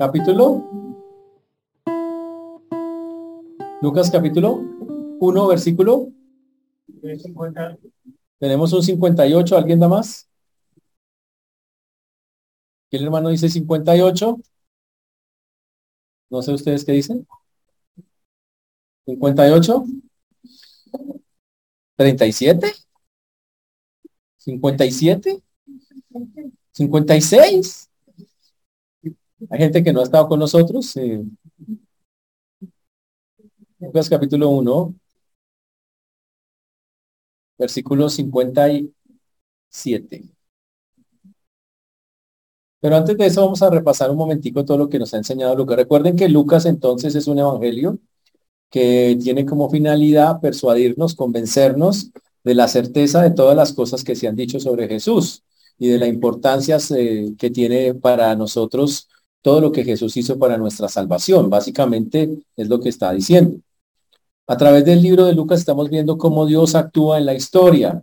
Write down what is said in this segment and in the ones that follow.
capítulo. Lucas capítulo 1, versículo. Tenemos un 58, ¿alguien da más? El hermano dice 58. No sé ustedes qué dicen. 58. 37. 57. 56. Hay gente que no ha estado con nosotros. Eh, Lucas capítulo 1, versículo 57. Pero antes de eso vamos a repasar un momentico todo lo que nos ha enseñado Lucas. Recuerden que Lucas entonces es un evangelio que tiene como finalidad persuadirnos, convencernos de la certeza de todas las cosas que se han dicho sobre Jesús y de la importancia eh, que tiene para nosotros todo lo que Jesús hizo para nuestra salvación. Básicamente es lo que está diciendo. A través del libro de Lucas estamos viendo cómo Dios actúa en la historia,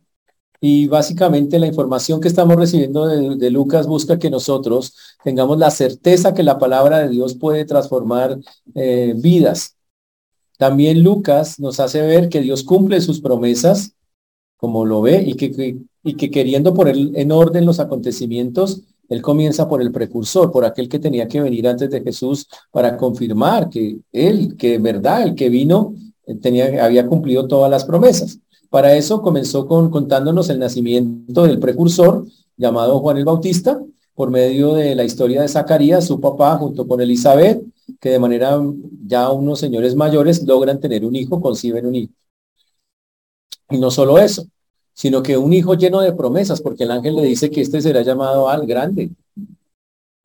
y básicamente la información que estamos recibiendo de, Lucas busca que nosotros tengamos la certeza que la palabra de Dios puede transformar eh, vidas. También Lucas nos hace ver que Dios cumple sus promesas, como lo ve, y que, y que queriendo poner en orden los acontecimientos, él comienza por el precursor, por aquel que tenía que venir antes de Jesús para confirmar que él, que de verdad, el que vino, tenía, había cumplido todas las promesas. Para eso comenzó con, contándonos el nacimiento del precursor llamado Juan el Bautista, por medio de la historia de Zacarías, su papá, junto con Elizabeth, que de manera ya unos señores mayores logran tener un hijo, conciben un hijo. Y no solo eso, sino que un hijo lleno de promesas, porque el ángel le dice que este será llamado al grande,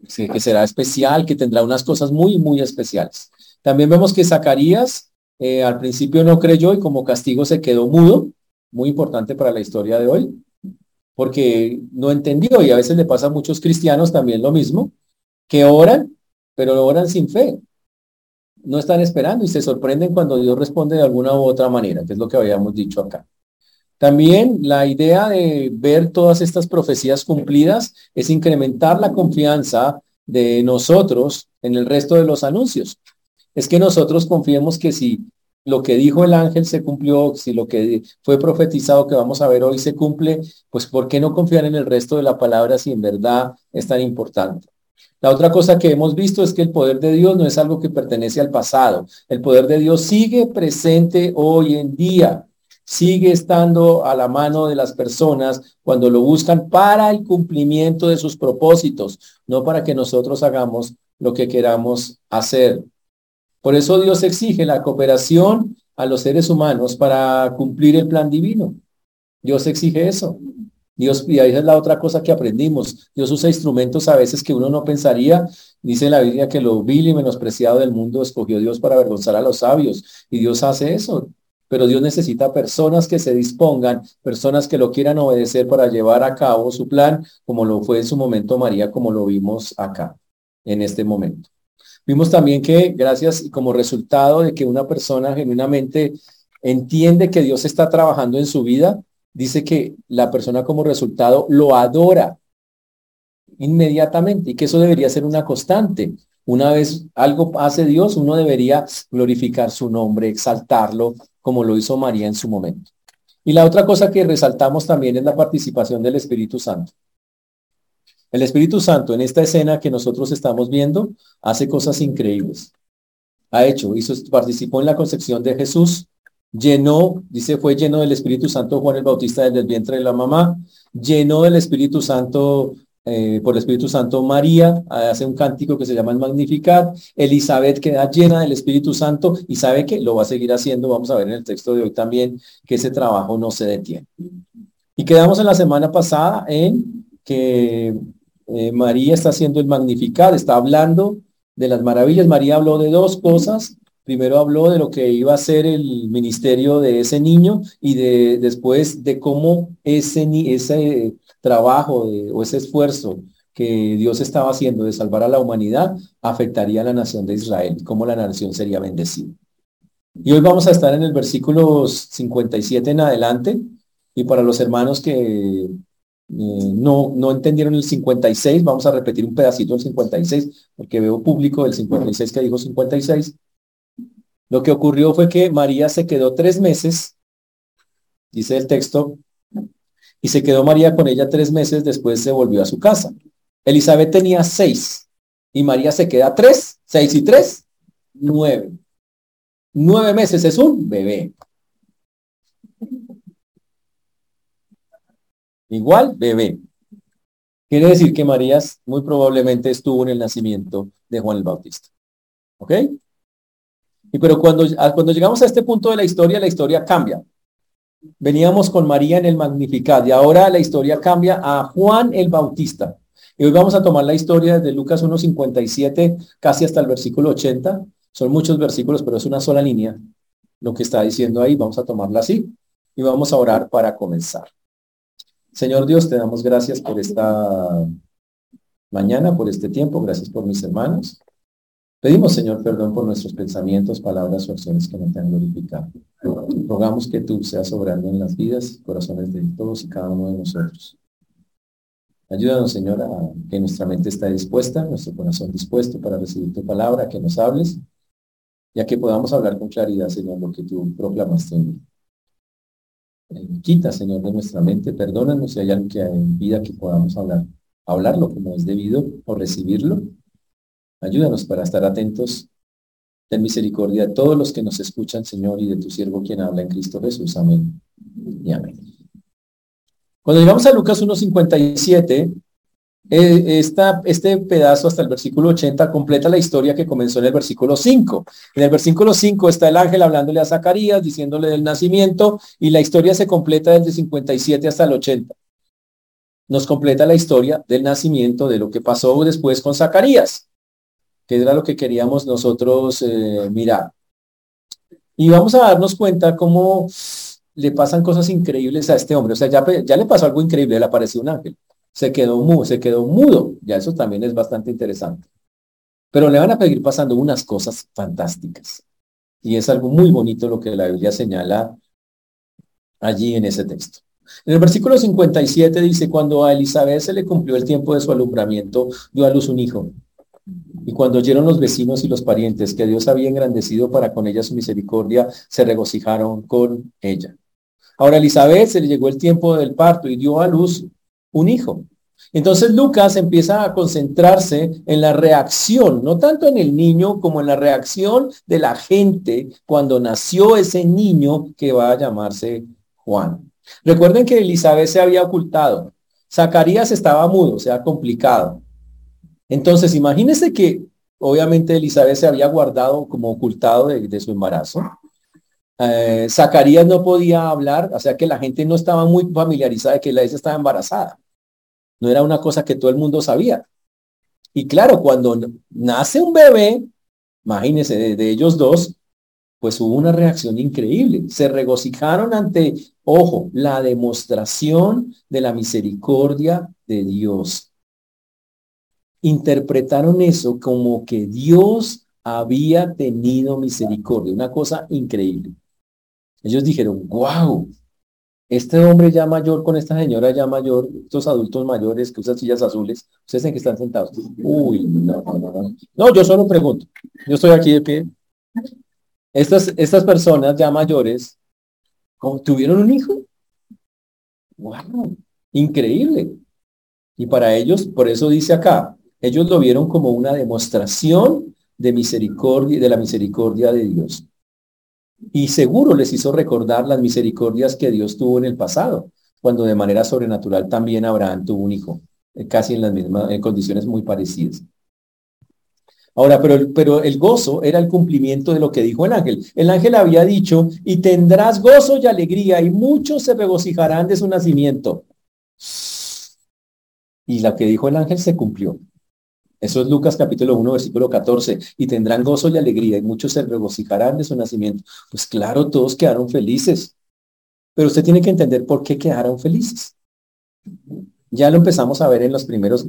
que será especial, que tendrá unas cosas muy, muy especiales. También vemos que Zacarías eh, al principio no creyó y como castigo se quedó mudo, muy importante para la historia de hoy, porque no entendió y a veces le pasa a muchos cristianos también lo mismo, que oran, pero oran sin fe. No están esperando y se sorprenden cuando Dios responde de alguna u otra manera, que es lo que habíamos dicho acá. También la idea de ver todas estas profecías cumplidas es incrementar la confianza de nosotros en el resto de los anuncios es que nosotros confiemos que si lo que dijo el ángel se cumplió, si lo que fue profetizado que vamos a ver hoy se cumple, pues ¿por qué no confiar en el resto de la palabra si en verdad es tan importante? La otra cosa que hemos visto es que el poder de Dios no es algo que pertenece al pasado. El poder de Dios sigue presente hoy en día, sigue estando a la mano de las personas cuando lo buscan para el cumplimiento de sus propósitos, no para que nosotros hagamos lo que queramos hacer. Por eso Dios exige la cooperación a los seres humanos para cumplir el plan divino. Dios exige eso. Dios, y ahí es la otra cosa que aprendimos. Dios usa instrumentos a veces que uno no pensaría. Dice la Biblia que lo vil y menospreciado del mundo escogió Dios para avergonzar a los sabios. Y Dios hace eso. Pero Dios necesita personas que se dispongan, personas que lo quieran obedecer para llevar a cabo su plan, como lo fue en su momento María, como lo vimos acá, en este momento. Vimos también que gracias y como resultado de que una persona genuinamente entiende que Dios está trabajando en su vida, dice que la persona como resultado lo adora inmediatamente y que eso debería ser una constante. Una vez algo hace Dios, uno debería glorificar su nombre, exaltarlo, como lo hizo María en su momento. Y la otra cosa que resaltamos también es la participación del Espíritu Santo. El Espíritu Santo en esta escena que nosotros estamos viendo hace cosas increíbles. Ha hecho, hizo, participó en la concepción de Jesús, llenó, dice, fue lleno del Espíritu Santo Juan el Bautista desde el vientre de la mamá, llenó del Espíritu Santo, eh, por el Espíritu Santo María, hace un cántico que se llama el Magnificat, Elizabeth queda llena del Espíritu Santo y sabe que lo va a seguir haciendo, vamos a ver en el texto de hoy también, que ese trabajo no se detiene. Y quedamos en la semana pasada en que eh, María está haciendo el magnificar, está hablando de las maravillas. María habló de dos cosas. Primero habló de lo que iba a ser el ministerio de ese niño y de, después de cómo ese, ese trabajo o ese esfuerzo que Dios estaba haciendo de salvar a la humanidad afectaría a la nación de Israel, cómo la nación sería bendecida. Y hoy vamos a estar en el versículo 57 en adelante. Y para los hermanos que eh, no, no entendieron el 56, vamos a repetir un pedacito del 56, porque veo público del 56 que dijo 56. Lo que ocurrió fue que María se quedó tres meses, dice el texto, y se quedó María con ella tres meses, después se volvió a su casa. Elizabeth tenía seis, y María se queda tres, seis y tres, nueve. Nueve meses es un bebé. Igual bebé. Quiere decir que María muy probablemente estuvo en el nacimiento de Juan el Bautista. ¿Ok? Y pero cuando, cuando llegamos a este punto de la historia, la historia cambia. Veníamos con María en el Magnificat y ahora la historia cambia a Juan el Bautista. Y hoy vamos a tomar la historia desde Lucas 1.57 casi hasta el versículo 80. Son muchos versículos, pero es una sola línea lo que está diciendo ahí. Vamos a tomarla así y vamos a orar para comenzar. Señor Dios, te damos gracias por esta mañana, por este tiempo. Gracias por mis hermanos. Pedimos, Señor, perdón por nuestros pensamientos, palabras o acciones que no te han glorificado. Rogamos que tú seas obrando en las vidas y corazones de todos y cada uno de nosotros. Ayúdanos, Señor, a que nuestra mente esté dispuesta, nuestro corazón dispuesto para recibir tu palabra, que nos hables, ya que podamos hablar con claridad, Señor, lo que tú proclamaste en quita, Señor, de nuestra mente, perdónanos si hay algo que impida que podamos hablar, hablarlo como es debido o recibirlo. Ayúdanos para estar atentos. Ten misericordia de todos los que nos escuchan, Señor, y de tu siervo quien habla en Cristo Jesús. Amén. Y amén. Cuando llegamos a Lucas 1.57, eh, este pedazo hasta el versículo 80 completa la historia que comenzó en el versículo 5. En el versículo 5 está el ángel hablándole a Zacarías, diciéndole del nacimiento, y la historia se completa desde 57 hasta el 80. Nos completa la historia del nacimiento, de lo que pasó después con Zacarías, que era lo que queríamos nosotros eh, mirar. Y vamos a darnos cuenta cómo le pasan cosas increíbles a este hombre. O sea, ya, le pasó algo increíble, le apareció un ángel se quedó mudo, se quedó mudo. Ya eso también es bastante interesante. Pero le van a seguir pasando unas cosas fantásticas. Y es algo muy bonito lo que la Biblia señala allí en ese texto. En el versículo 57 dice, cuando a Elizabeth se le cumplió el tiempo de su alumbramiento, dio a luz un hijo. Y cuando oyeron los vecinos y los parientes que Dios había engrandecido para con ella su misericordia, se regocijaron con ella. Ahora Elizabeth se le llegó el tiempo del parto y dio a luz un hijo. Entonces Lucas empieza a concentrarse en la reacción, no tanto en el niño como en la reacción de la gente cuando nació ese niño que va a llamarse Juan. Recuerden que Elizabeth se había ocultado. Zacarías estaba mudo, o sea, complicado. Entonces, imagínense que obviamente Elizabeth se había guardado como ocultado de, su embarazo. Eh, Zacarías no podía hablar, o sea que la gente no estaba muy familiarizada de que la estaba embarazada. No era una cosa que todo el mundo sabía. Y claro, cuando nace un bebé, imagínense, de, ellos dos, pues hubo una reacción increíble. Se regocijaron ante, ojo, la demostración de la misericordia de Dios. Interpretaron eso como que Dios había tenido misericordia, una cosa increíble. Ellos dijeron, wow, este hombre ya mayor con esta señora ya mayor, estos adultos mayores que usan sillas azules, ustedes en que están sentados. Uy, no, no, no. No, yo solo pregunto. Yo estoy aquí de pie. Estas, estas personas ya mayores, ¿tuvieron un hijo? ¡Wow! Increíble. Y para ellos, por eso dice acá, ellos lo vieron como una demostración de misericordia, de la misericordia de Dios. Y seguro les hizo recordar las misericordias que Dios tuvo en el pasado, cuando de manera sobrenatural también Abraham tuvo un hijo, eh, casi en las mismas condiciones muy parecidas. Ahora, pero, pero el gozo era el cumplimiento de lo que dijo el ángel. El ángel había dicho, y tendrás gozo y alegría, y muchos se regocijarán de su nacimiento. Y lo que dijo el ángel se cumplió. Eso es Lucas capítulo 1, versículo 14. Y tendrán gozo y alegría y muchos se regocijarán de su nacimiento. Pues claro, todos quedaron felices. Pero usted tiene que entender por qué quedaron felices. Ya lo empezamos a ver en los primeros,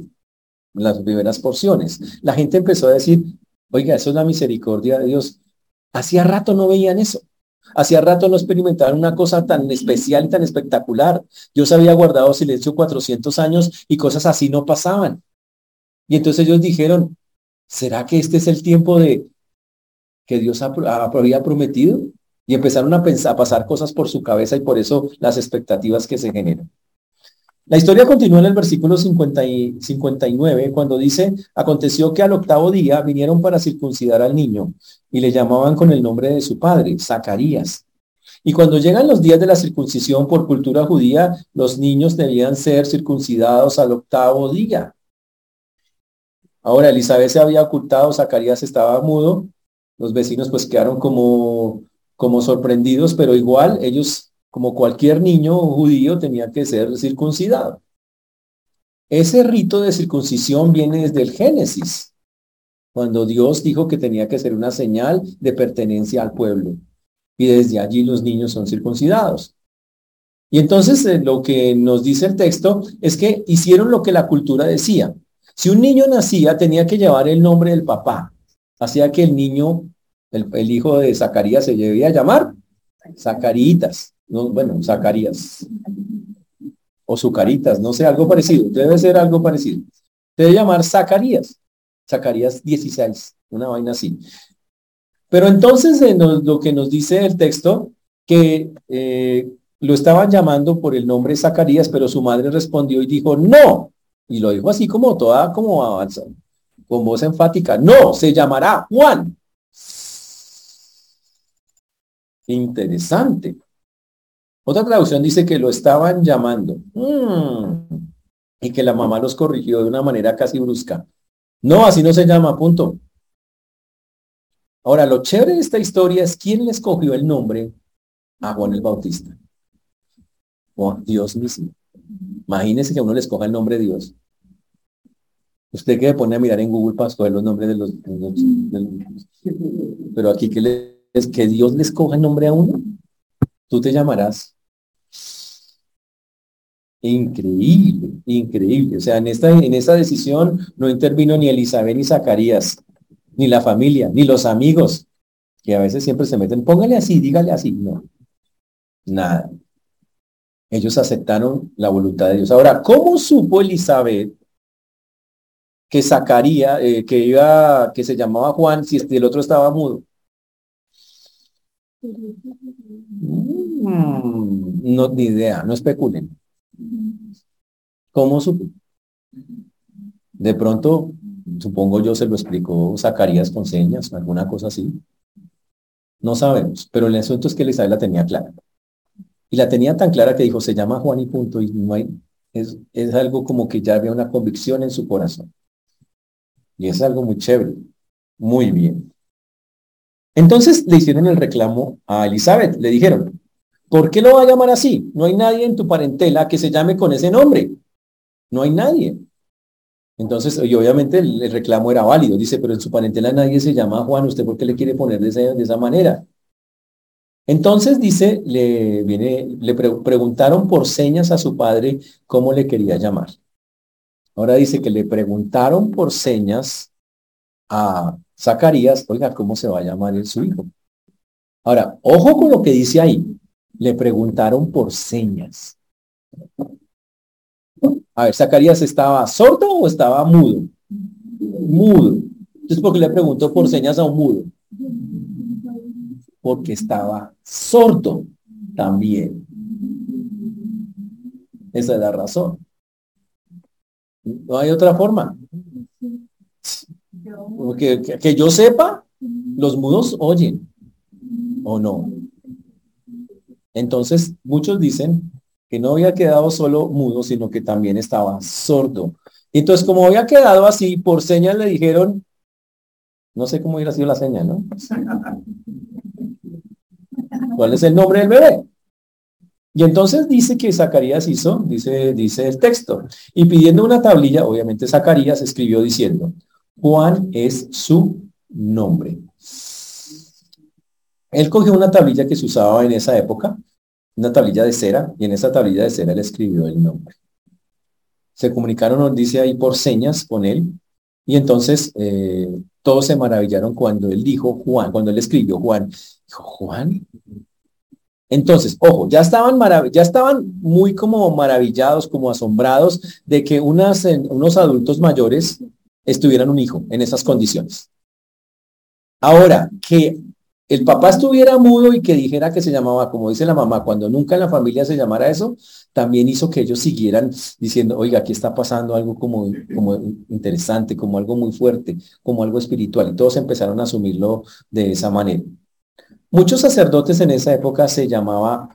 las primeras porciones. La gente empezó a decir, oiga, eso es la misericordia de Dios. Hacía rato no veían eso. Hacía rato no experimentaban una cosa tan especial y tan espectacular. Dios había guardado silencio 400 años y cosas así no pasaban. Y entonces ellos dijeron, ¿será que este es el tiempo de que Dios había prometido? Y empezaron a, pensar, a pasar cosas por su cabeza y por eso las expectativas que se generan. La historia continúa en el versículo 59 cuando dice, aconteció que al octavo día vinieron para circuncidar al niño y le llamaban con el nombre de su padre, Zacarías. Y cuando llegan los días de la circuncisión por cultura judía, los niños debían ser circuncidados al octavo día. Ahora, Elizabeth se había ocultado, Zacarías estaba mudo, los vecinos pues quedaron como, como sorprendidos, pero igual ellos como cualquier niño judío, tenía que ser circuncidado. Ese rito de circuncisión viene desde el Génesis, cuando Dios dijo que tenía que ser una señal de pertenencia al pueblo. Y desde allí los niños son circuncidados. Y entonces eh, lo que nos dice el texto es que hicieron lo que la cultura decía. Si un niño nacía, tenía que llevar el nombre del papá. Hacía que el niño, el, hijo de Zacarías, se debía llamar Zacaritas no, bueno, Zacarías. O Zucaritas, no sé, algo parecido. Debe ser algo parecido. Debe llamar Zacarías. Zacarías 16, una vaina así. Pero entonces eh, lo que nos dice el texto, que eh, lo estaban llamando por el nombre Zacarías, pero su madre respondió y dijo, no. Y lo dijo así como toda, como avanza, con voz enfática, no, se llamará Juan. Interesante. Otra traducción dice que lo estaban llamando mm. y que la mamá los corrigió de una manera casi brusca. No, así no se llama, punto. Ahora, lo chévere de esta historia es quién le escogió el nombre a Juan el Bautista. Oh, Dios mismo. Imagínese que uno le escoja el nombre de Dios. Usted que pone a mirar en Google para escoger los nombres de los... pero aquí que, es que Dios le escoja el nombre a uno. Tú te llamarás Increíble, increíble. O sea, en esta, en esta decisión no intervino ni Elizabeth ni Zacarías, ni la familia, ni los amigos, que a veces siempre se meten, póngale así, dígale así. No, nada. Ellos aceptaron la voluntad de Dios. Ahora, ¿cómo supo Elizabeth que Zacarías, eh, que iba, que se llamaba Juan, si el otro estaba mudo? Mm, no, ni idea, no especulen. ¿Cómo supo? De pronto, supongo yo se lo explicó Zacarías con señas, alguna cosa así. No sabemos, pero el asunto es que Elizabeth la tenía clara. Y la tenía tan clara que dijo, se llama Juan y punto, y no hay, es, es algo como que ya había una convicción en su corazón. Y es algo muy chévere. Muy bien. Entonces le hicieron el reclamo a Elizabeth. Le dijeron, ¿Por qué lo va a llamar así? No hay nadie en tu parentela que se llame con ese nombre. No hay nadie. Entonces, y obviamente el, reclamo era válido. Dice, pero en su parentela nadie se llama Juan. ¿Usted por qué le quiere poner de, de esa manera? Entonces dice, le, viene, le preguntaron por señas a su padre cómo le quería llamar. Ahora dice que le preguntaron por señas a Zacarías, oiga, ¿cómo se va a llamar el su hijo? Ahora, ojo con lo que dice ahí le preguntaron por señas. A ver, ¿Zacarías estaba sordo o estaba mudo? Mudo. Entonces, ¿por qué le preguntó por señas a un mudo? Porque estaba sordo también. Esa es la razón. No hay otra forma. Porque que yo sepa, los mudos oyen o no. Entonces, muchos dicen que no había quedado solo mudo, sino que también estaba sordo. Entonces, como había quedado así, por señas le dijeron, no sé cómo hubiera sido la señal, ¿no? ¿Cuál es el nombre del bebé? Y entonces dice que Zacarías hizo, dice, dice el texto, y pidiendo una tablilla, obviamente Zacarías escribió diciendo, Juan es su nombre. Él cogió una tablilla que se usaba en esa época, una tablilla de cera, y en esa tablilla de cera le escribió el nombre. Se comunicaron, nos dice ahí, por señas con él, y entonces eh, todos se maravillaron cuando él dijo Juan, cuando él escribió Juan. Dijo, Juan, Entonces, ojo, ya estaban, ya estaban muy como maravillados, como asombrados de que unos adultos mayores estuvieran un hijo en esas condiciones. Ahora, que el papá estuviera mudo y que dijera que se llamaba, como dice la mamá, cuando nunca en la familia se llamara eso, también hizo que ellos siguieran diciendo, oiga, aquí está pasando algo como, como interesante, como algo muy fuerte, como algo espiritual. Y todos empezaron a asumirlo de esa manera. Muchos sacerdotes en esa época se, llamaba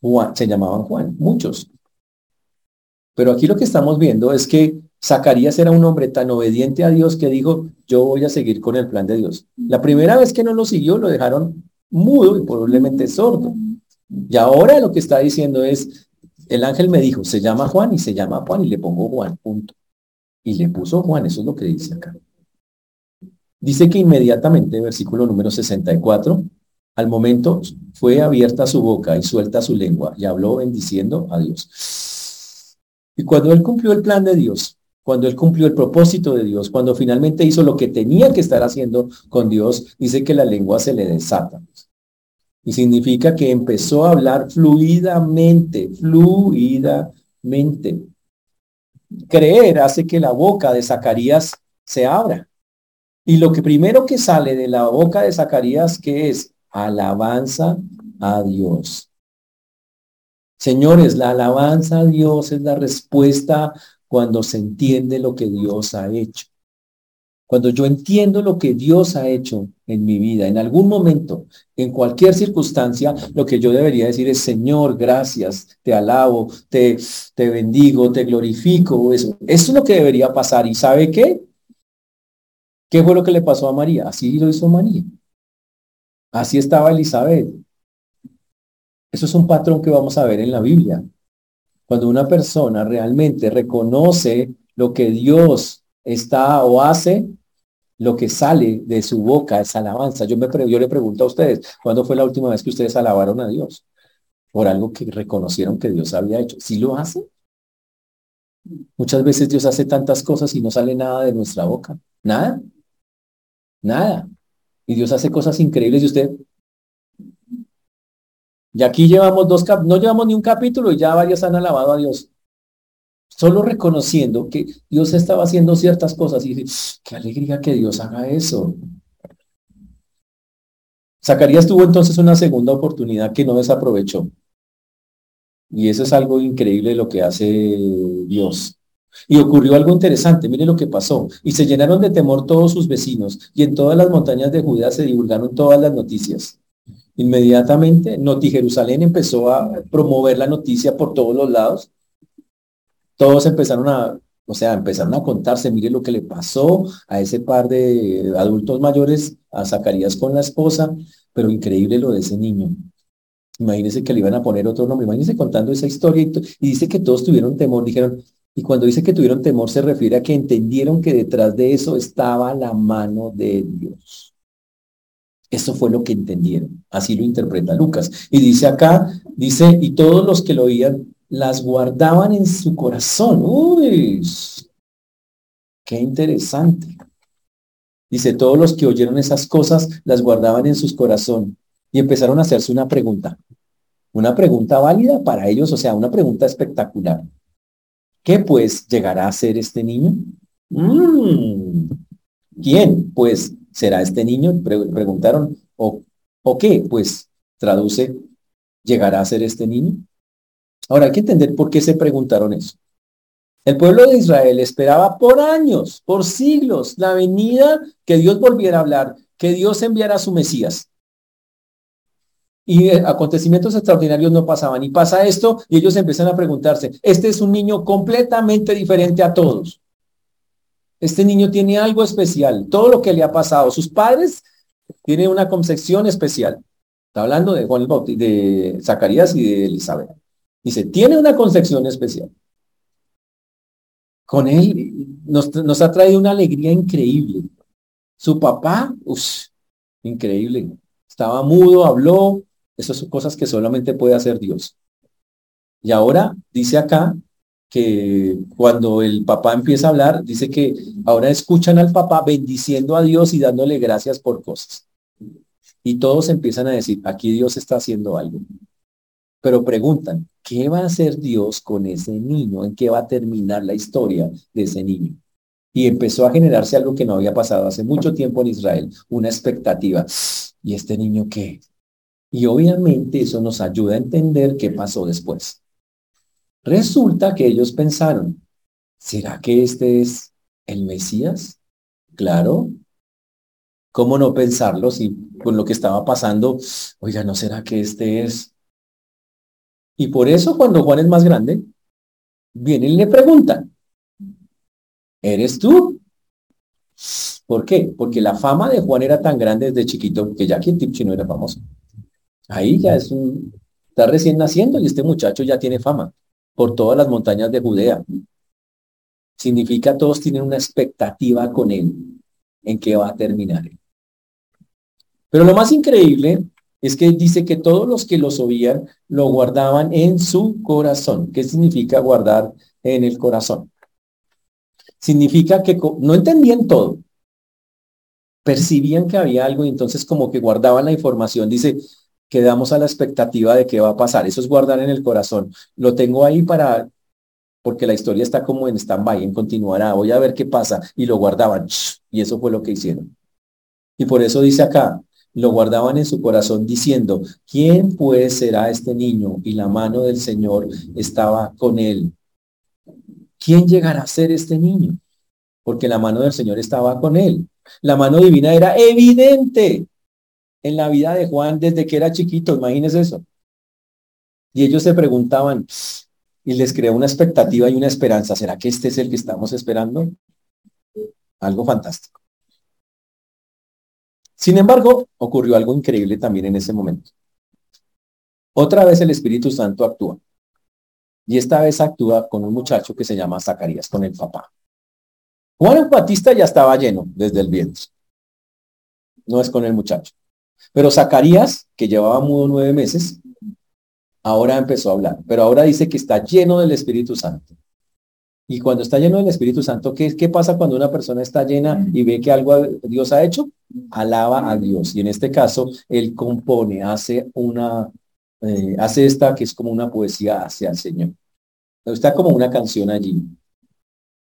Juan, se llamaban Juan, muchos. Pero aquí lo que estamos viendo es que Zacarías era un hombre tan obediente a Dios que dijo, yo voy a seguir con el plan de Dios. La primera vez que no lo siguió, lo dejaron mudo y probablemente sordo. Y ahora lo que está diciendo es, el ángel me dijo, se llama Juan y se llama Juan y le pongo Juan, punto. Y le puso Juan, eso es lo que dice acá. Dice que inmediatamente, versículo número 64, al momento fue abierta su boca y suelta su lengua y habló bendiciendo a Dios. Y cuando él cumplió el plan de Dios, cuando él cumplió el propósito de Dios, cuando finalmente hizo lo que tenía que estar haciendo con Dios, dice que la lengua se le desata. Y significa que empezó a hablar fluidamente, fluidamente. Creer hace que la boca de Zacarías se abra. Y lo que primero que sale de la boca de Zacarías, que es alabanza a Dios. Señores, la alabanza a Dios es la respuesta cuando se entiende lo que Dios ha hecho. Cuando yo entiendo lo que Dios ha hecho en mi vida, en algún momento, en cualquier circunstancia, lo que yo debería decir es, Señor, gracias, te alabo, te, te bendigo, te glorifico. Eso, eso es lo que debería pasar. ¿Y sabe qué? ¿Qué fue lo que le pasó a María? Así lo hizo María. Así estaba Elizabeth. Eso es un patrón que vamos a ver en la Biblia. Cuando una persona realmente reconoce lo que Dios está o hace, lo que sale de su boca es alabanza. Yo, me, le pregunto a ustedes, ¿cuándo fue la última vez que ustedes alabaron a Dios? Por algo que reconocieron que Dios había hecho. ¿Sí lo hace? Muchas veces Dios hace tantas cosas y no sale nada de nuestra boca. Nada. Nada. Y Dios hace cosas increíbles y usted, y aquí llevamos dos, no llevamos ni un capítulo y ya varios han alabado a Dios. Solo reconociendo que Dios estaba haciendo ciertas cosas y dice, qué alegría que Dios haga eso. Zacarías tuvo entonces una segunda oportunidad que no desaprovechó. Y eso es algo increíble lo que hace Dios. Y ocurrió algo interesante, mire lo que pasó. Y se llenaron de temor todos sus vecinos, y en todas las montañas de Judá se divulgaron todas las noticias. Inmediatamente, Noti Jerusalén empezó a promover la noticia por todos los lados. Todos empezaron a, o sea, empezaron a contarse, mire lo que le pasó a ese par de adultos mayores, a Zacarías con la esposa, pero increíble lo de ese niño. Imagínense que le iban a poner otro nombre, imagínense contando esa historia y, y dice que todos tuvieron temor, dijeron, y cuando dice que tuvieron temor se refiere a que entendieron que detrás de eso estaba la mano de Dios. Eso fue lo que entendieron. Así lo interpreta Lucas. Y dice acá, dice, y todos los que lo oían las guardaban en su corazón. Uy, qué interesante. Dice, todos los que oyeron esas cosas las guardaban en sus corazón y empezaron a hacerse una pregunta. Una pregunta válida para ellos, o sea, una pregunta espectacular. ¿Qué pues llegará a ser este niño? Mm, ¿Quién? Pues ¿Será este niño? preguntaron. ¿O, ¿O qué? Pues traduce, ¿llegará a ser este niño? Ahora hay que entender por qué se preguntaron eso. El pueblo de Israel esperaba por años, por siglos, la venida que Dios volviera a hablar, que Dios enviara a su Mesías. Y eh, acontecimientos extraordinarios no pasaban. Y pasa esto y ellos empiezan a preguntarse, este es un niño completamente diferente a todos. Este niño tiene algo especial. Todo lo que le ha pasado. Sus padres tienen una concepción especial. Está hablando de Juan el de Zacarías y de Elizabeth. Dice, tiene una concepción especial. Con él nos, nos ha traído una alegría increíble. Su papá, uff, increíble. Estaba mudo, habló. Esas son cosas que solamente puede hacer Dios. Y ahora dice acá que cuando el papá empieza a hablar, dice que ahora escuchan al papá bendiciendo a Dios y dándole gracias por cosas. Y todos empiezan a decir, aquí Dios está haciendo algo. Pero preguntan, ¿qué va a hacer Dios con ese niño? ¿En qué va a terminar la historia de ese niño? Y empezó a generarse algo que no había pasado hace mucho tiempo en Israel, una expectativa. ¿Y este niño qué? Y obviamente eso nos ayuda a entender qué pasó después. Resulta que ellos pensaron, ¿será que este es el Mesías? Claro. ¿Cómo no pensarlo si con lo que estaba pasando, oiga, ¿no será que este es? Y por eso cuando Juan es más grande, vienen y le preguntan, ¿eres tú? ¿Por qué? Porque la fama de Juan era tan grande desde chiquito que ya aquí Tipchi no era famoso. Ahí ya es un, está recién naciendo y este muchacho ya tiene fama por todas las montañas de Judea. Significa todos tienen una expectativa con él en qué va a terminar. Pero lo más increíble es que dice que todos los que los oían lo guardaban en su corazón. ¿Qué significa guardar en el corazón? Significa que no entendían todo, percibían que había algo y entonces como que guardaban la información. Dice, quedamos a la expectativa de qué va a pasar. Eso es guardar en el corazón. Lo tengo ahí para, porque la historia está como en stand-by, en continuará. Voy a ver qué pasa. Y lo guardaban. Y eso fue lo que hicieron. Y por eso dice acá, lo guardaban en su corazón diciendo, ¿quién pues será este niño? Y la mano del Señor estaba con él. ¿Quién llegará a ser este niño? Porque la mano del Señor estaba con él. La mano divina era evidente en la vida de Juan desde que era chiquito, imagínense eso. Y ellos se preguntaban y les creó una expectativa y una esperanza. ¿Será que este es el que estamos esperando? Algo fantástico. Sin embargo, ocurrió algo increíble también en ese momento. Otra vez el Espíritu Santo actúa. Y esta vez actúa con un muchacho que se llama Zacarías, con el papá. Juan Batista ya estaba lleno desde el vientre. No es con el muchacho. Pero Zacarías, que llevaba mudo nueve meses, ahora empezó a hablar. Pero ahora dice que está lleno del Espíritu Santo. Y cuando está lleno del Espíritu Santo, ¿qué, ¿qué pasa cuando una persona está llena y ve que algo Dios ha hecho? Alaba a Dios. Y en este caso, él compone, hace una, eh, hace esta que es como una poesía hacia el Señor. Está como una canción allí,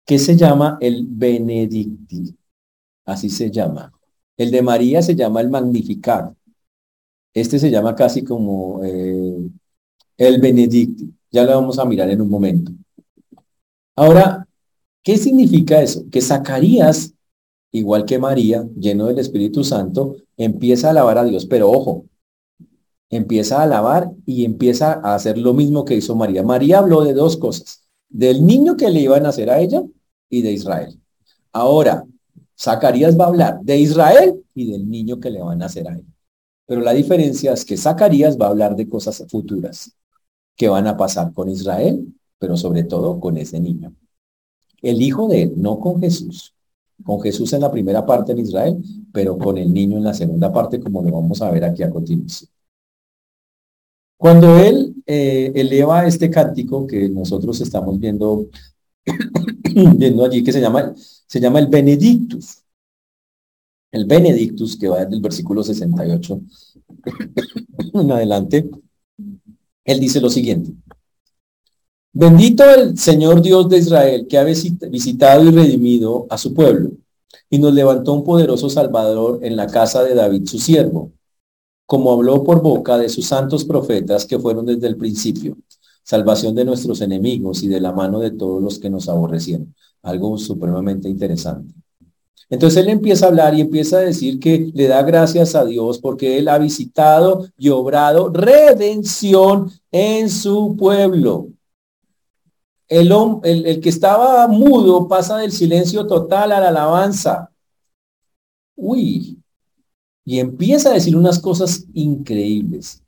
que se llama el Benedicti. Así se llama. El de María se llama el Magnificat. Este se llama casi como eh, el Benedicti. Ya lo vamos a mirar en un momento. Ahora, ¿qué significa eso? Que Zacarías, igual que María, lleno del Espíritu Santo, empieza a alabar a Dios, pero ojo, empieza a alabar y empieza a hacer lo mismo que hizo María. María habló de dos cosas, del niño que le iba a nacer a ella y de Israel. Ahora, Zacarías va a hablar de Israel y del niño que le van a nacer a él. Pero la diferencia es que Zacarías va a hablar de cosas futuras que van a pasar con Israel, pero sobre todo con ese niño. El hijo de él, no con Jesús. Con Jesús en la primera parte en Israel, pero con el niño en la segunda parte, como lo vamos a ver aquí a continuación. Cuando él eh, eleva este cántico que nosotros estamos viendo, allí, que se llama se llama el Benedictus. El Benedictus, que va desde el versículo 68 en adelante, él dice lo siguiente. Bendito el Señor Dios de Israel, que ha visitado y redimido a su pueblo, y nos levantó un poderoso Salvador en la casa de David, su siervo, como habló por boca de sus santos profetas que fueron desde el principio, salvación de nuestros enemigos y de la mano de todos los que nos aborrecieron algo supremamente interesante. Entonces él empieza a hablar y empieza a decir que le da gracias a Dios porque él ha visitado y obrado redención en su pueblo. El, el, el que estaba mudo pasa del silencio total a la alabanza. Uy, y empieza a decir unas cosas increíbles.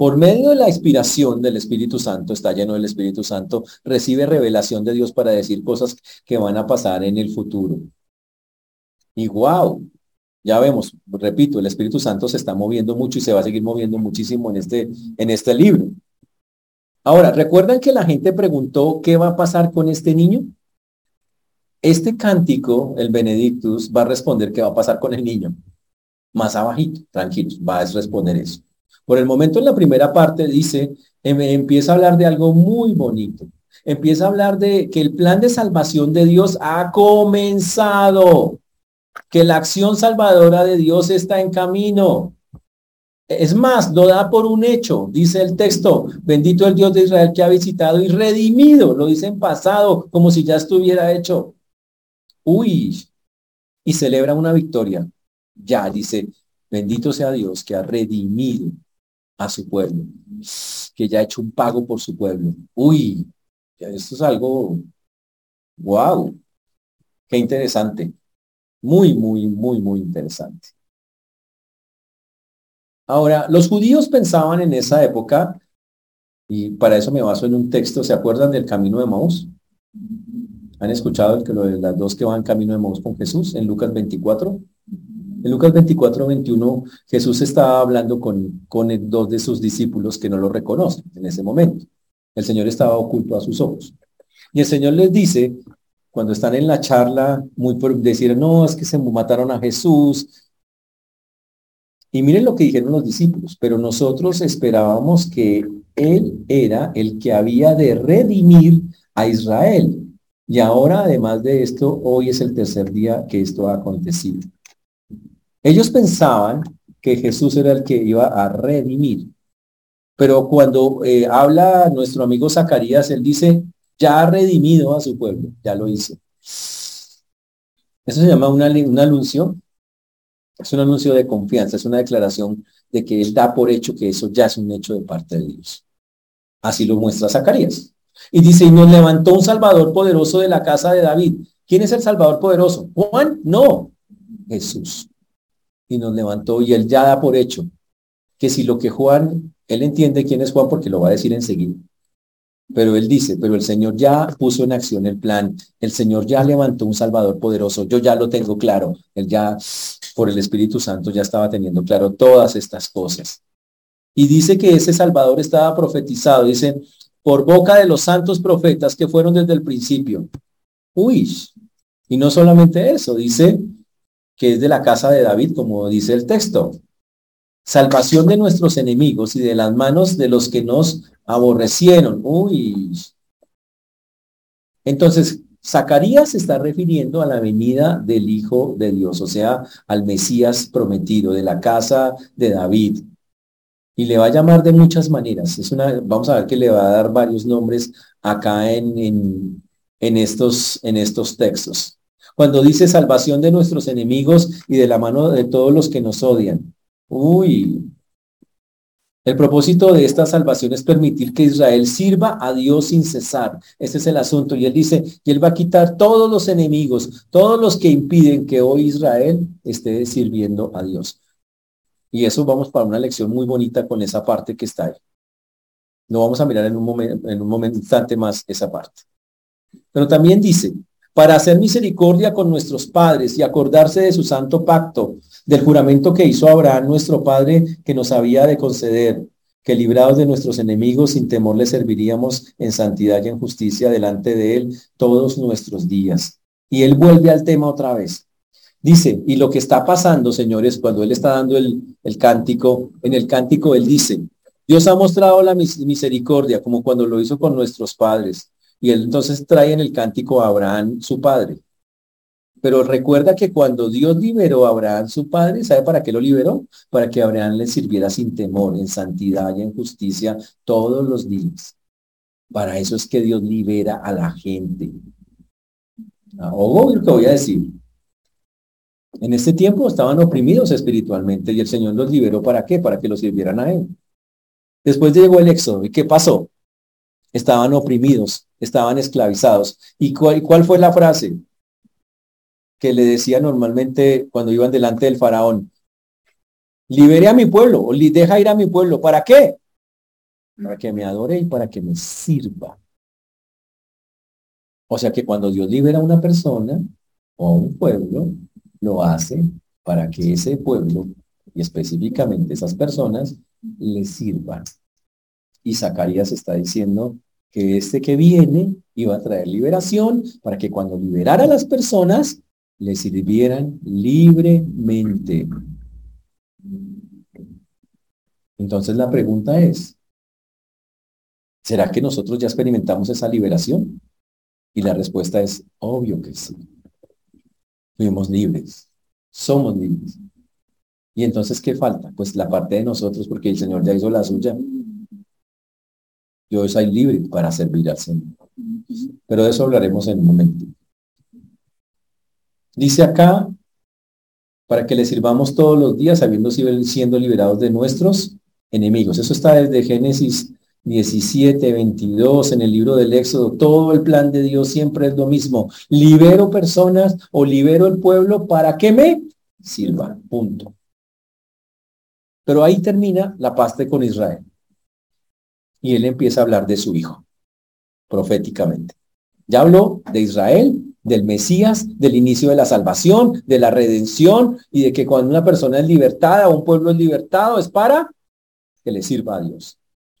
Por medio de la inspiración del Espíritu Santo, está lleno del Espíritu Santo, recibe revelación de Dios para decir cosas que van a pasar en el futuro. Y wow, ya vemos, repito, el Espíritu Santo se está moviendo mucho y se va a seguir moviendo muchísimo en este, en este libro. Ahora, ¿recuerdan que la gente preguntó qué va a pasar con este niño? Este cántico, el Benedictus, va a responder qué va a pasar con el niño. Más abajito, tranquilos, va a responder eso. Por el momento en la primera parte dice, em, empieza a hablar de algo muy bonito. Empieza a hablar de que el plan de salvación de Dios ha comenzado, que la acción salvadora de Dios está en camino. Es más, lo da por un hecho, dice el texto, bendito el Dios de Israel que ha visitado y redimido, lo dice en pasado, como si ya estuviera hecho. Uy, y celebra una victoria. Ya, dice, bendito sea Dios que ha redimido a su pueblo, que ya ha hecho un pago por su pueblo. Uy, esto es algo, wow, qué interesante. Muy, muy, muy, muy interesante. Ahora, los judíos pensaban en esa época, y para eso me baso en un texto, ¿se acuerdan del camino de Maús? ¿Han escuchado el que lo de las dos que van camino de Maús con Jesús en Lucas 24? En Lucas 24, 21, Jesús estaba hablando con, con dos de sus discípulos que no lo reconocen en ese momento. El Señor estaba oculto a sus ojos. Y el Señor les dice, cuando están en la charla, muy por decir, no, es que se mataron a Jesús, y miren lo que dijeron los discípulos, pero nosotros esperábamos que Él era el que había de redimir a Israel. Y ahora, además de esto, hoy es el tercer día que esto ha acontecido. Ellos pensaban que Jesús era el que iba a redimir. Pero cuando eh, habla nuestro amigo Zacarías, él dice, ya ha redimido a su pueblo, ya lo hizo. Eso se llama una, una anuncio es un anuncio de confianza, es una declaración de que él da por hecho que eso ya es un hecho de parte de Dios. Así lo muestra Zacarías. Y dice, y nos levantó un Salvador poderoso de la casa de David. ¿Quién es el Salvador poderoso? Juan, no, Jesús. Y nos levantó y él ya da por hecho que si lo que Juan, él entiende quién es Juan porque lo va a decir enseguida. Pero él dice, pero el Señor ya puso en acción el plan, el Señor ya levantó un Salvador poderoso, yo ya lo tengo claro, él ya por el Espíritu Santo ya estaba teniendo claro todas estas cosas. Y dice que ese Salvador estaba profetizado, dice, por boca de los santos profetas que fueron desde el principio. Uy, y no solamente eso, dice que es de la casa de David, como dice el texto. Salvación de nuestros enemigos y de las manos de los que nos aborrecieron. Uy. Entonces, Zacarías está refiriendo a la venida del Hijo de Dios, o sea, al Mesías prometido, de la casa de David. Y le va a llamar de muchas maneras. Es una, vamos a ver que le va a dar varios nombres acá en, en, en, estos, en estos textos. Cuando dice salvación de nuestros enemigos y de la mano de todos los que nos odian. Uy, el propósito de esta salvación es permitir que Israel sirva a Dios sin cesar. Ese es el asunto. Y él dice, y él va a quitar todos los enemigos, todos los que impiden que hoy Israel esté sirviendo a Dios. Y eso vamos para una lección muy bonita con esa parte que está ahí. Lo vamos a mirar en un momento, en un momento instante más esa parte. Pero también dice, para hacer misericordia con nuestros padres y acordarse de su santo pacto, del juramento que hizo Abraham, nuestro padre, que nos había de conceder, que librados de nuestros enemigos sin temor le serviríamos en santidad y en justicia delante de él todos nuestros días. Y él vuelve al tema otra vez. Dice, y lo que está pasando, señores, cuando él está dando el, el cántico, en el cántico él dice, Dios ha mostrado la misericordia como cuando lo hizo con nuestros padres y él entonces trae en el cántico a Abraham, su padre. Pero recuerda que cuando Dios liberó a Abraham, su padre, ¿sabe para qué lo liberó? Para que Abraham le sirviera sin temor, en santidad y en justicia todos los días. Para eso es que Dios libera a la gente. Ojo lo que voy a decir. En este tiempo estaban oprimidos espiritualmente y el Señor los liberó para qué? Para que los sirvieran a Él. Después llegó el éxodo. ¿Y qué pasó? Estaban oprimidos estaban esclavizados. ¿Y cuál, fue la frase que le decía normalmente cuando iban delante del faraón? Libere a mi pueblo, o deja ir a mi pueblo. ¿Para qué? Para que me adore y para que me sirva. O sea que cuando Dios libera a una persona o a un pueblo, lo hace para que ese pueblo, y específicamente esas personas, le sirvan. Y Zacarías está diciendo, que este que viene iba a traer liberación para que cuando liberara a las personas, le sirvieran libremente. Entonces la pregunta es, ¿será que nosotros ya experimentamos esa liberación? Y la respuesta es obvio que sí. Fuimos libres, somos libres. Y entonces, ¿qué falta? Pues la parte de nosotros, porque el Señor ya hizo la suya. Yo soy libre para servir al Señor. Pero de eso hablaremos en un momento. Dice acá, para que le sirvamos todos los días, habiendo siendo liberados de nuestros enemigos. Eso está desde Génesis 17, 22, en el libro del Éxodo. Todo el plan de Dios siempre es lo mismo. Libero personas o libero el pueblo para que me sirvan. Punto. Pero ahí termina la pasta con Israel. Y él empieza a hablar de su hijo, proféticamente. Ya habló de Israel, del Mesías, del inicio de la salvación, de la redención y de que cuando una persona es libertada un pueblo es libertado es para que le sirva a Dios.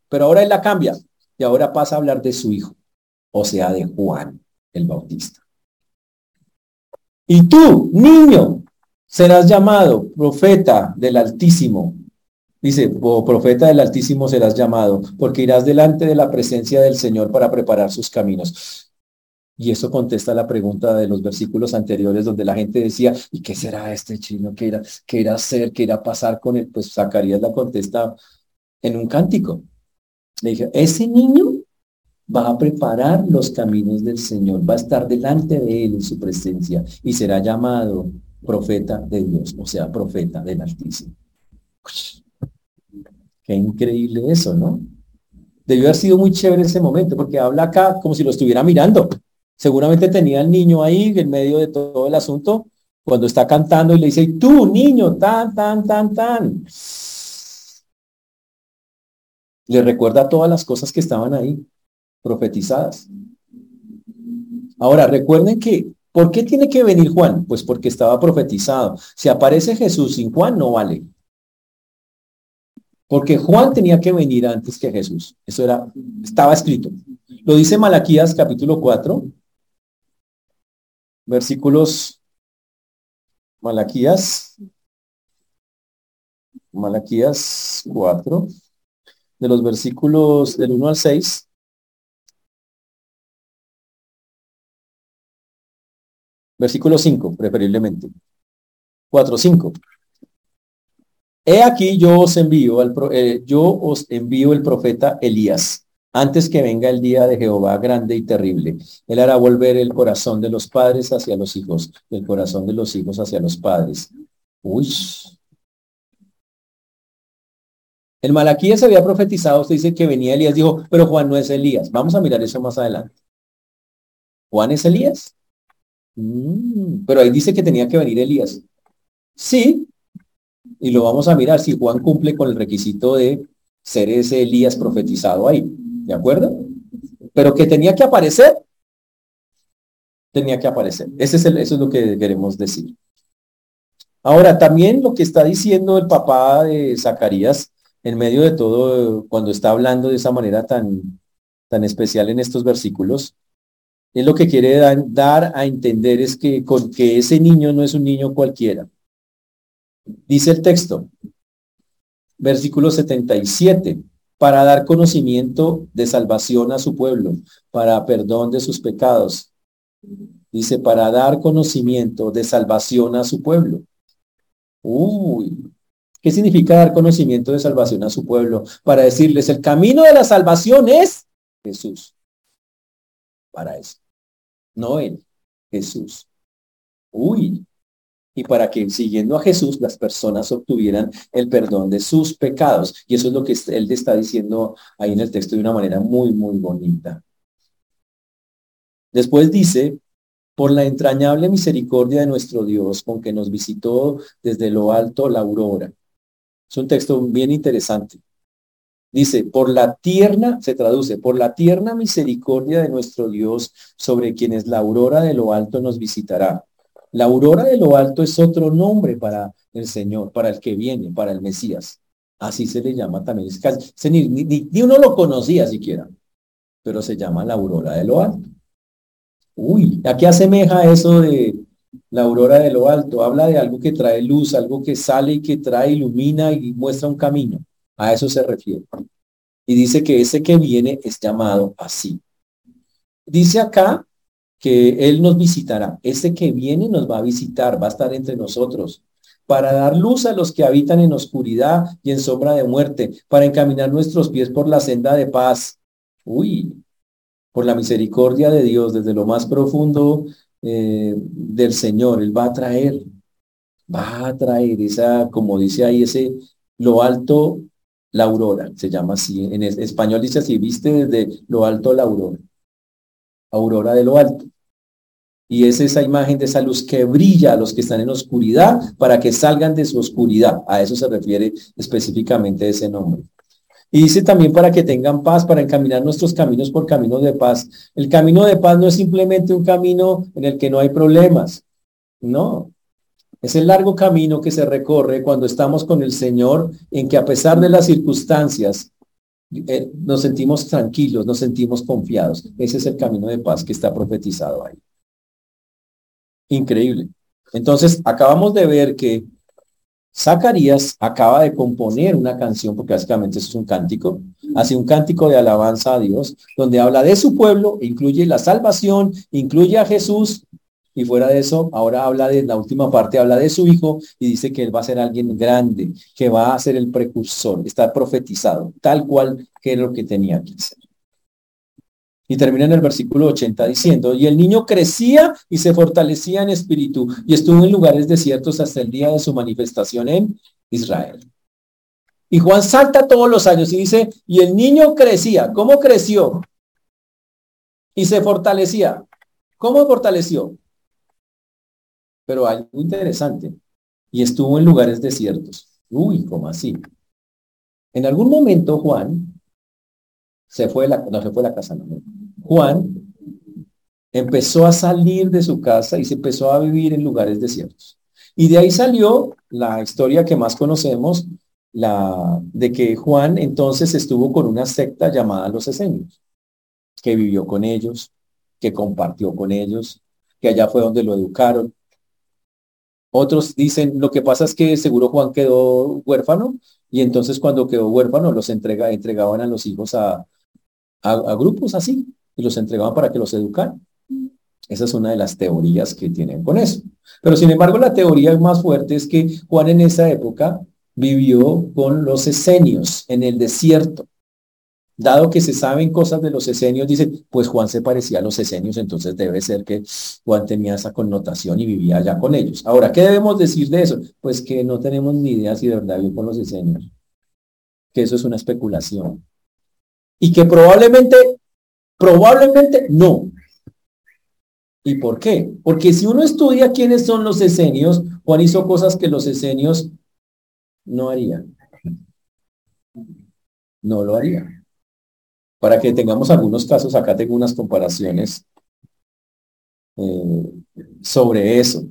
Pero ahora él la cambia y ahora pasa a hablar de su hijo, o sea, de Juan el Bautista. Y tú, niño, serás llamado profeta del Altísimo. Dice, o profeta del Altísimo serás llamado, porque irás delante de la presencia del Señor para preparar sus caminos. Y eso contesta la pregunta de los versículos anteriores donde la gente decía, ¿y qué será este chino? ¿Qué irá, qué irá hacer? ¿Qué irá a pasar con él? Pues Zacarías la contesta en un cántico. Le dije, ese niño va a preparar los caminos del Señor, va a estar delante de él en su presencia y será llamado profeta de Dios, o sea, profeta del Altísimo. Qué increíble eso, ¿no? Debió haber sido muy chévere ese momento, porque habla acá como si lo estuviera mirando. Seguramente tenía al niño ahí en medio de todo el asunto, cuando está cantando y le dice, tú, niño, tan, tan, tan, tan. Le recuerda todas las cosas que estaban ahí, profetizadas. Ahora, recuerden que, ¿por qué tiene que venir Juan? Pues porque estaba profetizado. Si aparece Jesús sin Juan, no vale. Porque Juan tenía que venir antes que Jesús. Eso era, estaba escrito. Lo dice Malaquías capítulo 4, versículos Malaquías, Malaquías 4, de los versículos del 1 al 6. Versículo 5, preferiblemente. 4, 5. He aquí yo os envío, al, eh, yo os envío el profeta Elías antes que venga el día de Jehová grande y terrible. Él hará volver el corazón de los padres hacia los hijos, el corazón de los hijos hacia los padres. Uy. El Malaquías había profetizado, usted dice que venía Elías, dijo, pero Juan no es Elías. Vamos a mirar eso más adelante. ¿Juan es Elías? Mm, pero ahí dice que tenía que venir Elías. Sí, y lo vamos a mirar si Juan cumple con el requisito de ser ese Elías profetizado ahí. ¿De acuerdo? Pero que tenía que aparecer, tenía que aparecer. Ese es el, eso es lo que queremos decir. Ahora, también lo que está diciendo el papá de Zacarías, en medio de todo, cuando está hablando de esa manera tan, tan especial en estos versículos, es lo que quiere dar a entender es que, con, que ese niño no es un niño cualquiera. Dice el texto, versículo 77 para dar conocimiento de salvación a su pueblo, para perdón de sus pecados. Dice, para dar conocimiento de salvación a su pueblo. Uy, ¿qué significa dar conocimiento de salvación a su pueblo? Para decirles, el camino de la salvación es Jesús. Para eso. No él, Jesús. Uy, y para que siguiendo a Jesús las personas obtuvieran el perdón de sus pecados. Y eso es lo que él le está diciendo ahí en el texto de una manera muy, muy bonita. Después dice, por la entrañable misericordia de nuestro Dios, con que nos visitó desde lo alto la aurora. Es un texto bien interesante. Dice, por la tierna, se traduce, por la tierna misericordia de nuestro Dios, sobre quienes la aurora de lo alto nos visitará la aurora de lo alto es otro nombre para el Señor, para el que viene, para el Mesías. Así se le llama también. ni, ni, uno lo conocía siquiera, pero se llama la aurora de lo alto. Uy, ¿a qué asemeja eso de la aurora de lo alto? Habla de algo que trae luz, algo que sale y que trae, ilumina y muestra un camino. A eso se refiere. Y dice que ese que viene es llamado así. Dice acá que Él nos visitará. Ese que viene nos va a visitar, va a estar entre nosotros para dar luz a los que habitan en oscuridad y en sombra de muerte, para encaminar nuestros pies por la senda de paz. Uy, por la misericordia de Dios desde lo más profundo eh, del Señor, Él va a traer, va a traer esa, como dice ahí, ese, lo alto, la aurora, se llama así, en español dice así, viste desde lo alto la aurora, aurora de lo alto. Y es esa imagen de esa luz que brilla a los que están en oscuridad para que salgan de su oscuridad. A eso se refiere específicamente ese nombre. Y dice también para que tengan paz, para encaminar nuestros caminos por caminos de paz. El camino de paz no es simplemente un camino en el que no hay problemas. No. Es el largo camino que se recorre cuando estamos con el Señor, en que a pesar de las circunstancias, eh, nos sentimos tranquilos, nos sentimos confiados. Ese es el camino de paz que está profetizado ahí. Increíble. Entonces, acabamos de ver que Zacarías acaba de componer una canción, porque básicamente es un cántico, hace un cántico de alabanza a Dios, donde habla de su pueblo, incluye la salvación, incluye a Jesús, y fuera de eso, ahora habla de la última parte, habla de su hijo y dice que él va a ser alguien grande, que va a ser el precursor, está profetizado, tal cual que es lo que tenía que ser. Y termina en el versículo 80 diciendo, y el niño crecía y se fortalecía en espíritu y estuvo en lugares desiertos hasta el día de su manifestación en Israel. Y Juan salta todos los años y dice, y el niño crecía. ¿Cómo creció? Y se fortalecía. ¿Cómo fortaleció? Pero algo interesante. Y estuvo en lugares desiertos. Uy, ¿cómo así? En algún momento Juan se fue la, no se fue la casa, Juan empezó a salir de su casa y se empezó a vivir en lugares desiertos. Y de ahí salió la historia que más conocemos, la de que Juan entonces estuvo con una secta llamada los esenios, que vivió con ellos, que compartió con ellos, que allá fue donde lo educaron. Otros dicen, lo que pasa es que seguro Juan quedó huérfano y entonces cuando quedó huérfano los entrega, entregaban a los hijos a, a grupos así, y los entregaban para que los educaran. Esa es una de las teorías que tienen con eso. Pero sin embargo, la teoría más fuerte es que Juan en esa época vivió con los esenios en el desierto. Dado que se saben cosas de los esenios, dice, pues Juan se parecía a los esenios, entonces debe ser que Juan tenía esa connotación y vivía allá con ellos. Ahora, ¿qué debemos decir de eso? Pues que no tenemos ni idea si de verdad vivió con los esenios. Que eso es una especulación. Y que probablemente Probablemente no. ¿Y por qué? Porque si uno estudia quiénes son los esenios, Juan hizo cosas que los esenios no harían. No lo harían. Para que tengamos algunos casos, acá tengo unas comparaciones eh, sobre eso.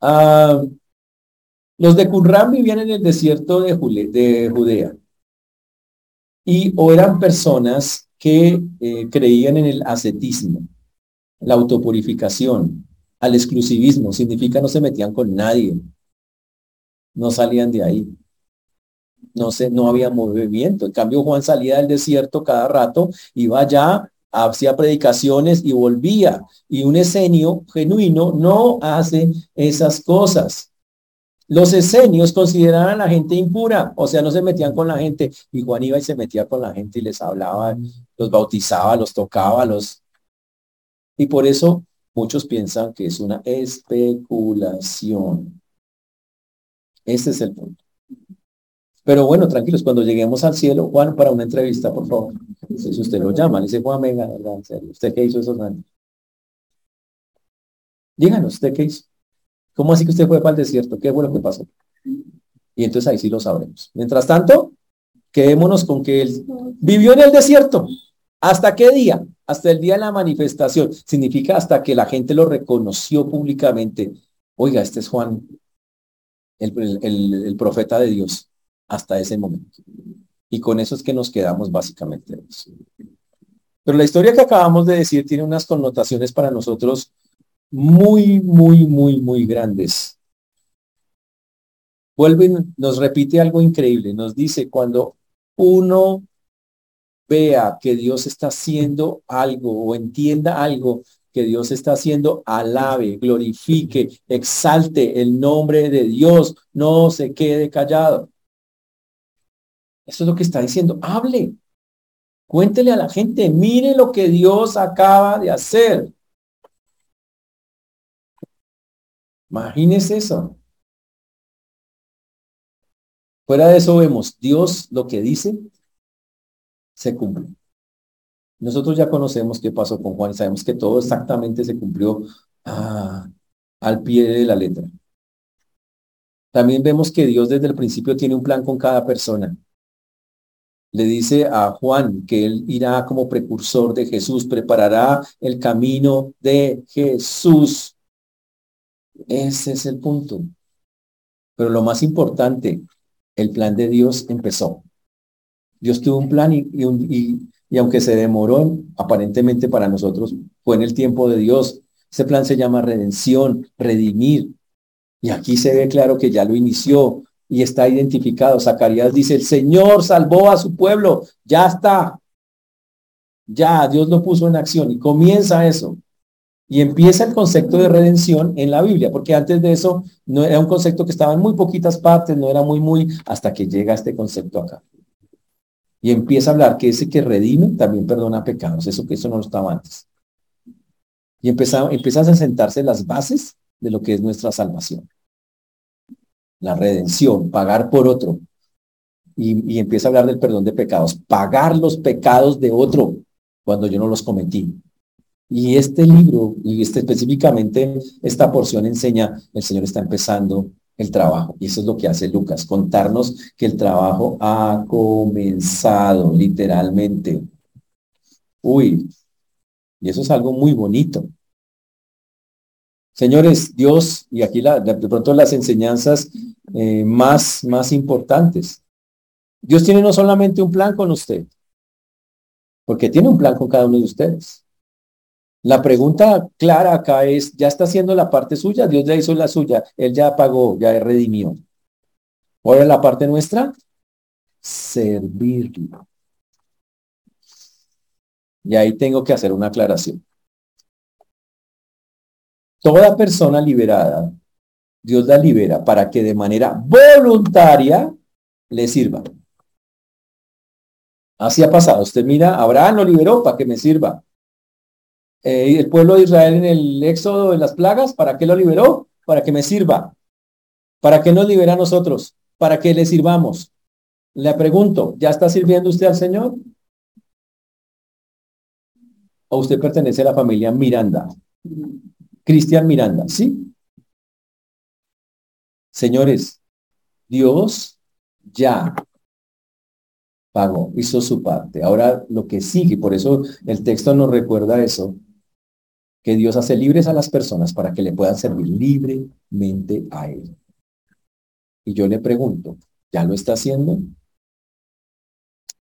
Ah, los de Qumran vivían en el desierto de, de Judea y o eran personas que eh, creían en el ascetismo, la autopurificación, al exclusivismo, significa no se metían con nadie, no salían de ahí, no, se, no había movimiento. En cambio, Juan salía del desierto cada rato, iba allá, hacía predicaciones y volvía. Y un esenio genuino no hace esas cosas. Los esenios consideraban a la gente impura, o sea, no se metían con la gente. Y Juan iba y se metía con la gente y les hablaba, los bautizaba, los tocaba, los... Y por eso muchos piensan que es una especulación. Este es el punto. Pero bueno, tranquilos, cuando lleguemos al cielo, Juan, para una entrevista, por favor. Si usted lo llama, le dice, Juan, venga, ¿usted qué hizo esos años? Díganos, ¿usted qué hizo? ¿Cómo así que usted fue para el desierto? ¿Qué fue lo que pasó? Y entonces ahí sí lo sabremos. Mientras tanto, quedémonos con que él vivió en el desierto. ¿Hasta qué día? Hasta el día de la manifestación. Significa hasta que la gente lo reconoció públicamente. Oiga, este es Juan, el, profeta de Dios, hasta ese momento. Y con eso es que nos quedamos básicamente. Pero la historia que acabamos de decir tiene unas connotaciones para nosotros muy, muy, muy, muy grandes. vuelve, nos repite algo increíble. Nos dice, cuando uno vea que Dios está haciendo algo o entienda algo que Dios está haciendo, alabe, glorifique, exalte el nombre de Dios, no se quede callado. Eso es lo que está diciendo. Hable. Cuéntele a la gente, mire lo que Dios acaba de hacer. Imagínese eso. Fuera de eso vemos, Dios lo que dice se cumple. Nosotros ya conocemos qué pasó con Juan y sabemos que todo exactamente se cumplió ah, al pie de la letra. También vemos que Dios desde el principio tiene un plan con cada persona. Le dice a Juan que él irá como precursor de Jesús, preparará el camino de Jesús. Ese es el punto. Pero lo más importante, el plan de Dios empezó. Dios tuvo un plan y, y, aunque se demoró, aparentemente para nosotros, fue en el tiempo de Dios. Ese plan se llama redención, redimir. Y aquí se ve claro que ya lo inició y está identificado. Zacarías dice, el Señor salvó a su pueblo. Ya está. Ya, Dios lo puso en acción y comienza eso. Y empieza el concepto de redención en la Biblia, porque antes de eso no era un concepto que estaba en muy poquitas partes, no era muy, muy, hasta que llega este concepto acá y empieza a hablar que ese que redime también perdona pecados, eso que eso no lo estaba antes. Y empieza, empiezas a sentarse las bases de lo que es nuestra salvación. La redención, pagar por otro. Y, empieza a hablar del perdón de pecados, pagar los pecados de otro cuando yo no los cometí. Y este libro, y este específicamente esta porción enseña, el Señor está empezando el trabajo. Y eso es lo que hace Lucas, contarnos que el trabajo ha comenzado literalmente. Uy, y eso es algo muy bonito. Señores, Dios, y aquí la, de pronto las enseñanzas eh, más, más importantes. Dios tiene no solamente un plan con usted, porque tiene un plan con cada uno de ustedes. La pregunta clara acá es, ¿ya está haciendo la parte suya? Dios ya hizo la suya, Él ya pagó, ya redimió. Ahora la parte nuestra, servirlo. Y ahí tengo que hacer una aclaración. Toda persona liberada, Dios la libera para que de manera voluntaria le sirva. Así ha pasado. Usted mira, Abraham lo liberó para que me sirva. Eh, el pueblo de Israel en el éxodo de las plagas, ¿para qué lo liberó? Para que me sirva. ¿Para qué nos libera a nosotros? Para que le sirvamos. Le pregunto, ¿ya está sirviendo usted al Señor? ¿O usted pertenece a la familia Miranda? Cristian Miranda, ¿sí? Señores, Dios ya pagó, hizo su parte. Ahora lo que sigue, por eso el texto nos recuerda eso, que Dios hace libres a las personas para que le puedan servir libremente a Él. Y yo le pregunto, ¿ya lo está haciendo?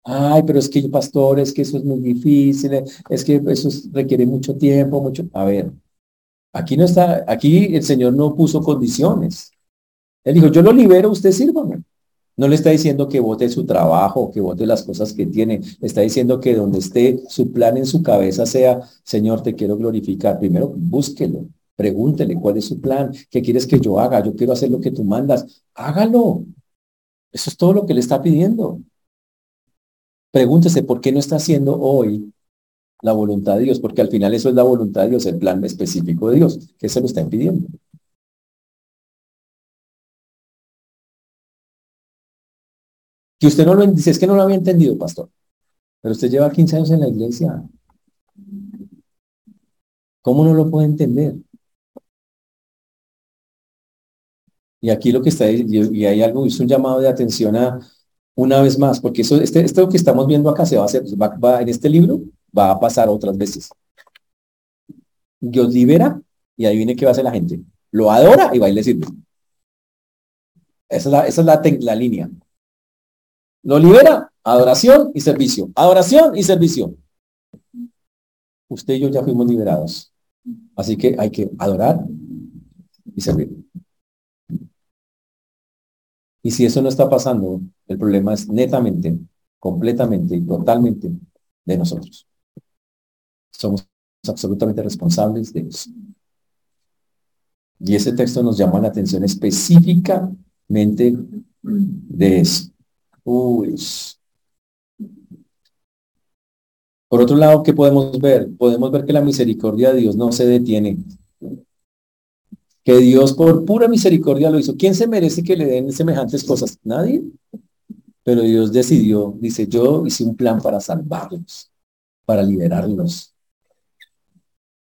Ay, pero es que, pastor, es que eso es muy difícil, es que eso requiere mucho tiempo, mucho. A ver, aquí no está, aquí el Señor no puso condiciones. Él dijo, yo lo libero, usted sírvame. No le está diciendo que vote su trabajo, que vote las cosas que tiene. Está diciendo que donde esté su plan en su cabeza sea, Señor, te quiero glorificar. Primero, búsquelo. Pregúntele cuál es su plan. ¿Qué quieres que yo haga? Yo quiero hacer lo que tú mandas. Hágalo. Eso es todo lo que le está pidiendo. Pregúntese por qué no está haciendo hoy la voluntad de Dios, porque al final eso es la voluntad de Dios, el plan específico de Dios, que se lo está pidiendo. Que usted no lo dice, es que no lo había entendido, pastor. Pero usted lleva 15 años en la iglesia. ¿Cómo no lo puede entender? Y aquí lo que está, y hay algo, hizo un llamado de atención a una vez más, porque eso, este, esto que estamos viendo acá se va a hacer, va, en este libro, va a pasar otras veces. Dios libera y ahí viene que va a hacer la gente. Lo adora y va y le sirve. Esa es la, esa es la, la línea. Lo libera, adoración y servicio. Adoración y servicio. Usted y yo ya fuimos liberados. Así que hay que adorar y servir. Y si eso no está pasando, el problema es netamente, completamente y totalmente de nosotros. Somos absolutamente responsables de eso. Y ese texto nos llama la atención específicamente de eso. Por otro lado, ¿qué podemos ver? Podemos ver que la misericordia de Dios no se detiene. Que Dios por pura misericordia lo hizo. ¿Quién se merece que le den semejantes cosas? Nadie. Pero Dios decidió, dice, yo hice un plan para salvarlos, para liberarlos.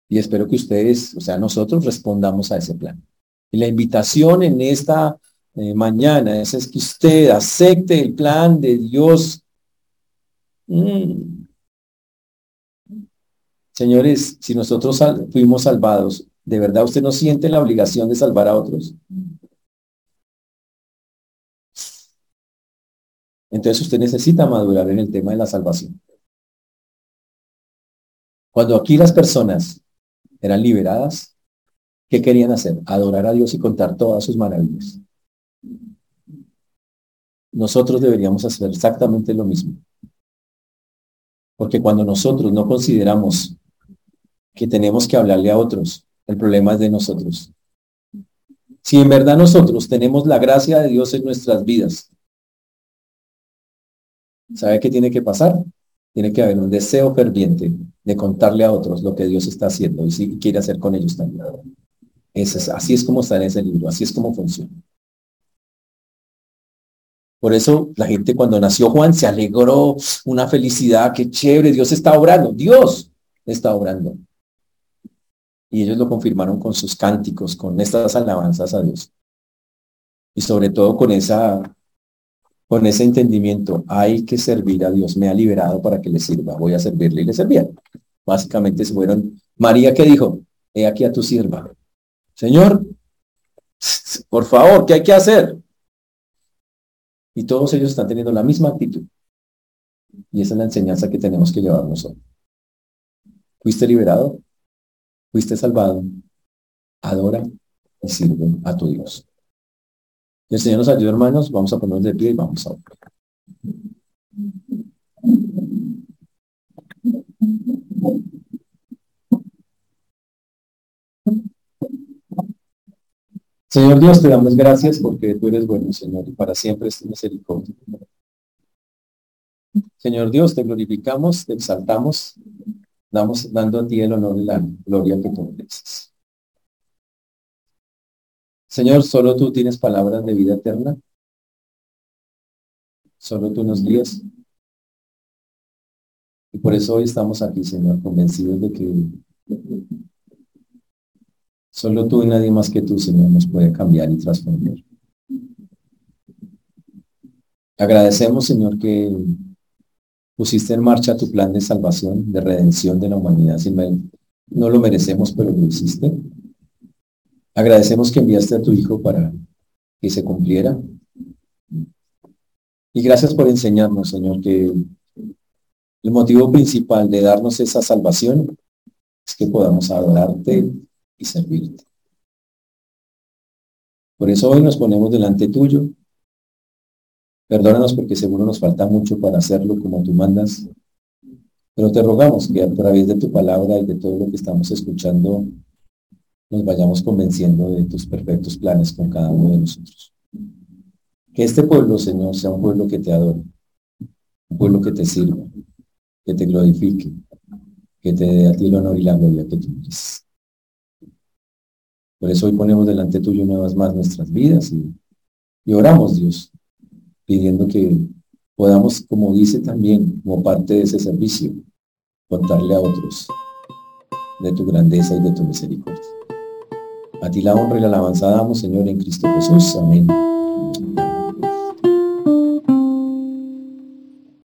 Y espero que ustedes, o sea, nosotros respondamos a ese plan. Y la invitación en esta eh, mañana es, que usted acepte el plan de Dios. Mm. Señores, si nosotros fuimos salvados, ¿de verdad usted no siente la obligación de salvar a otros? Entonces usted necesita madurar en el tema de la salvación. Cuando aquí las personas eran liberadas, ¿qué querían hacer? Adorar a Dios y contar todas sus maravillas. Nosotros deberíamos hacer exactamente lo mismo. Porque cuando nosotros no consideramos que tenemos que hablarle a otros, el problema es de nosotros. Si en verdad nosotros tenemos la gracia de Dios en nuestras vidas, ¿sabe qué tiene que pasar? Tiene que haber un deseo ferviente de contarle a otros lo que Dios está haciendo y si quiere hacer con ellos también. así es como está en ese libro, así es como funciona. Por eso la gente cuando nació Juan se alegró, una felicidad, qué chévere, Dios está obrando, Dios está obrando. Y ellos lo confirmaron con sus cánticos, con estas alabanzas a Dios. Y sobre todo con esa con ese entendimiento, hay que servir a Dios, me ha liberado para que le sirva, voy a servirle y le servían. Básicamente se fueron, María que dijo, he aquí a tu sierva. Señor, por favor, ¿qué hay que hacer? Y todos ellos están teniendo la misma actitud. Y esa es la enseñanza que tenemos que llevarnos hoy. ¿Fuiste liberado? ¿Fuiste salvado? Adora y sirve a tu Dios el Señor nos ayude, hermanos. Vamos a ponernos de pie y vamos a orar. Señor Dios, te damos gracias porque tú eres bueno, Señor, y para siempre es tu misericordia. Señor Dios, te glorificamos, te exaltamos, damos, dando a ti el honor y la gloria que tú mereces. Señor, solo tú tienes palabras de vida eterna. Solo tú nos guías. Y por eso hoy estamos aquí, Señor, convencidos de que solo tú y nadie más que tú, Señor, nos puede cambiar y transformar. Agradecemos, Señor, que pusiste en marcha tu plan de salvación, de redención de la humanidad. No lo merecemos, pero lo hiciste. Agradecemos que enviaste a tu Hijo para que se cumpliera. Y gracias por enseñarnos, Señor, que el motivo principal de darnos esa salvación es que podamos adorarte y servirte. Por eso hoy nos ponemos delante tuyo. Perdónanos porque seguro nos falta mucho para hacerlo como tú mandas. Pero te rogamos que a través de tu palabra y de todo lo que estamos escuchando nos vayamos convenciendo de tus perfectos planes con cada uno de nosotros. Que este pueblo, Señor, sea un pueblo que te adore, un pueblo que te sirva, que te glorifique, que te dé a ti el honor y la gloria que tú quieres. Por eso hoy ponemos delante tuyo una vez más nuestras vidas y, y oramos, Dios, pidiendo que podamos, como dice también, como parte de ese servicio, contarle a otros de tu grandeza y de tu misericordia. A ti la honra y la alabanza damos, Señor, en Cristo Jesús. Amén.